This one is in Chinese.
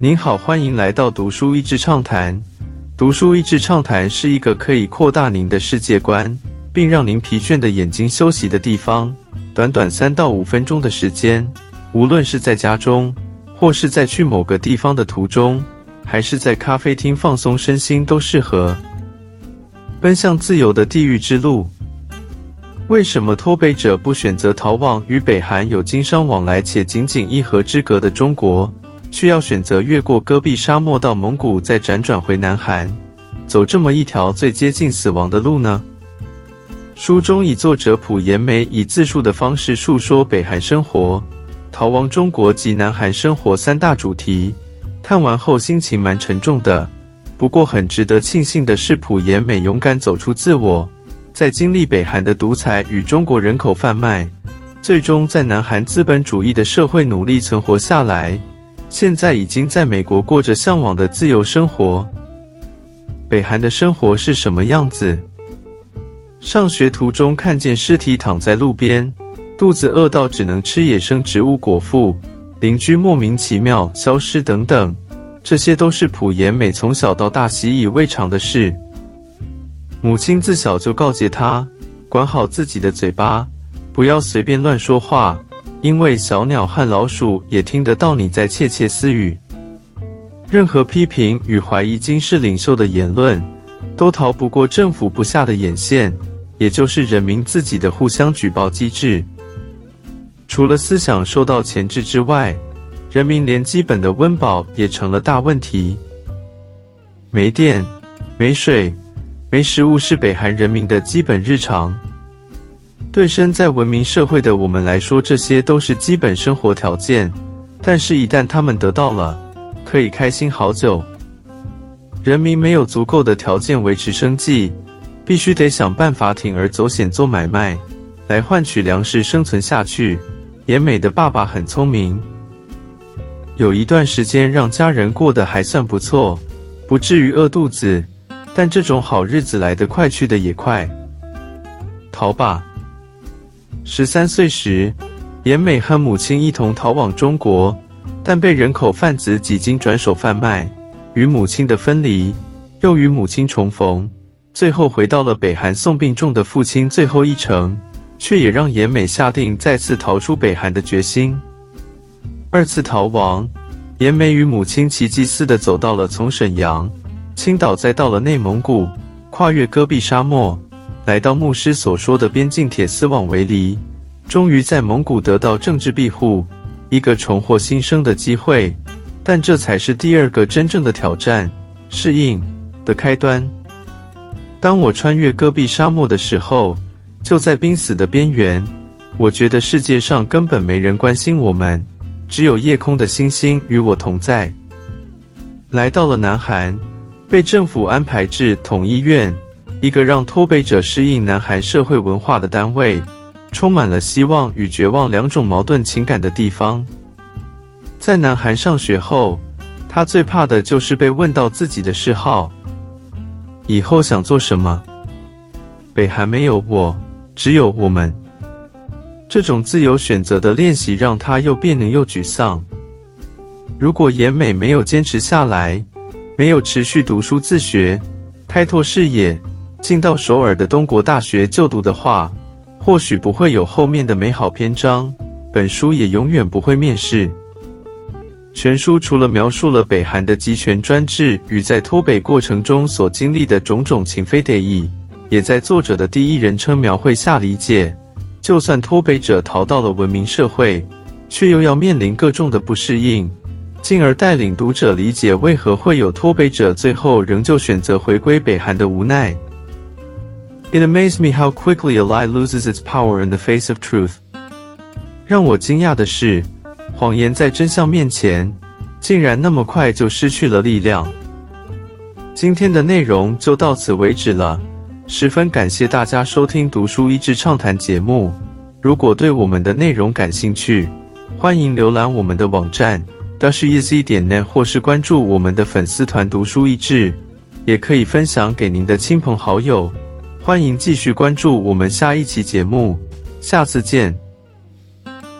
您好，欢迎来到读书益智畅谈。读书益智畅谈是一个可以扩大您的世界观，并让您疲倦的眼睛休息的地方。短短三到五分钟的时间，无论是在家中，或是在去某个地方的途中，还是在咖啡厅放松身心，都适合。奔向自由的地狱之路。为什么脱北者不选择逃往与北韩有经商往来且仅仅一河之隔的中国，却要选择越过戈壁沙漠到蒙古，再辗转回南韩，走这么一条最接近死亡的路呢？书中以作者朴延美以自述的方式述说北韩生活、逃亡中国及南韩生活三大主题。看完后心情蛮沉重的，不过很值得庆幸的是，朴延美勇敢走出自我。在经历北韩的独裁与中国人口贩卖，最终在南韩资本主义的社会努力存活下来，现在已经在美国过着向往的自由生活。北韩的生活是什么样子？上学途中看见尸体躺在路边，肚子饿到只能吃野生植物果腹，邻居莫名其妙消失等等，这些都是朴妍美从小到大习以为常的事。母亲自小就告诫他，管好自己的嘴巴，不要随便乱说话，因为小鸟和老鼠也听得到你在窃窃私语。任何批评与怀疑金氏领袖的言论，都逃不过政府不下的眼线，也就是人民自己的互相举报机制。除了思想受到钳制之外，人民连基本的温饱也成了大问题。没电，没水。没食物是北韩人民的基本日常。对身在文明社会的我们来说，这些都是基本生活条件。但是，一旦他们得到了，可以开心好久。人民没有足够的条件维持生计，必须得想办法铤而走险做买卖，来换取粮食生存下去。严美的爸爸很聪明，有一段时间让家人过得还算不错，不至于饿肚子。但这种好日子来得快，去得也快。逃吧！十三岁时，严美和母亲一同逃往中国，但被人口贩子几经转手贩卖，与母亲的分离，又与母亲重逢，最后回到了北韩送病重的父亲最后一程，却也让严美下定再次逃出北韩的决心。二次逃亡，严美与母亲奇迹似的走到了从沈阳。青岛再到了内蒙古，跨越戈壁沙漠，来到牧师所说的边境铁丝网围篱，终于在蒙古得到政治庇护，一个重获新生的机会。但这才是第二个真正的挑战——适应的开端。当我穿越戈壁沙漠的时候，就在濒死的边缘。我觉得世界上根本没人关心我们，只有夜空的星星与我同在。来到了南韩。被政府安排至统一院，一个让脱北者适应南韩社会文化的单位，充满了希望与绝望两种矛盾情感的地方。在南韩上学后，他最怕的就是被问到自己的嗜好，以后想做什么。北韩没有我，只有我们。这种自由选择的练习让他又变扭又沮丧。如果严美没有坚持下来，没有持续读书自学，开拓视野，进到首尔的东国大学就读的话，或许不会有后面的美好篇章。本书也永远不会面世。全书除了描述了北韩的集权专制与在脱北过程中所经历的种种情非得已，也在作者的第一人称描绘下理解，就算脱北者逃到了文明社会，却又要面临各种的不适应。进而带领读者理解为何会有脱北者最后仍旧选择回归北韩的无奈。It amazed me how quickly a lie loses its power in the face of truth。让我惊讶的是，谎言在真相面前竟然那么快就失去了力量。今天的内容就到此为止了，十分感谢大家收听《读书益智畅谈》节目。如果对我们的内容感兴趣，欢迎浏览我们的网站。到是 e z 点 net，或是关注我们的粉丝团“读书益智”，也可以分享给您的亲朋好友。欢迎继续关注我们下一期节目，下次见。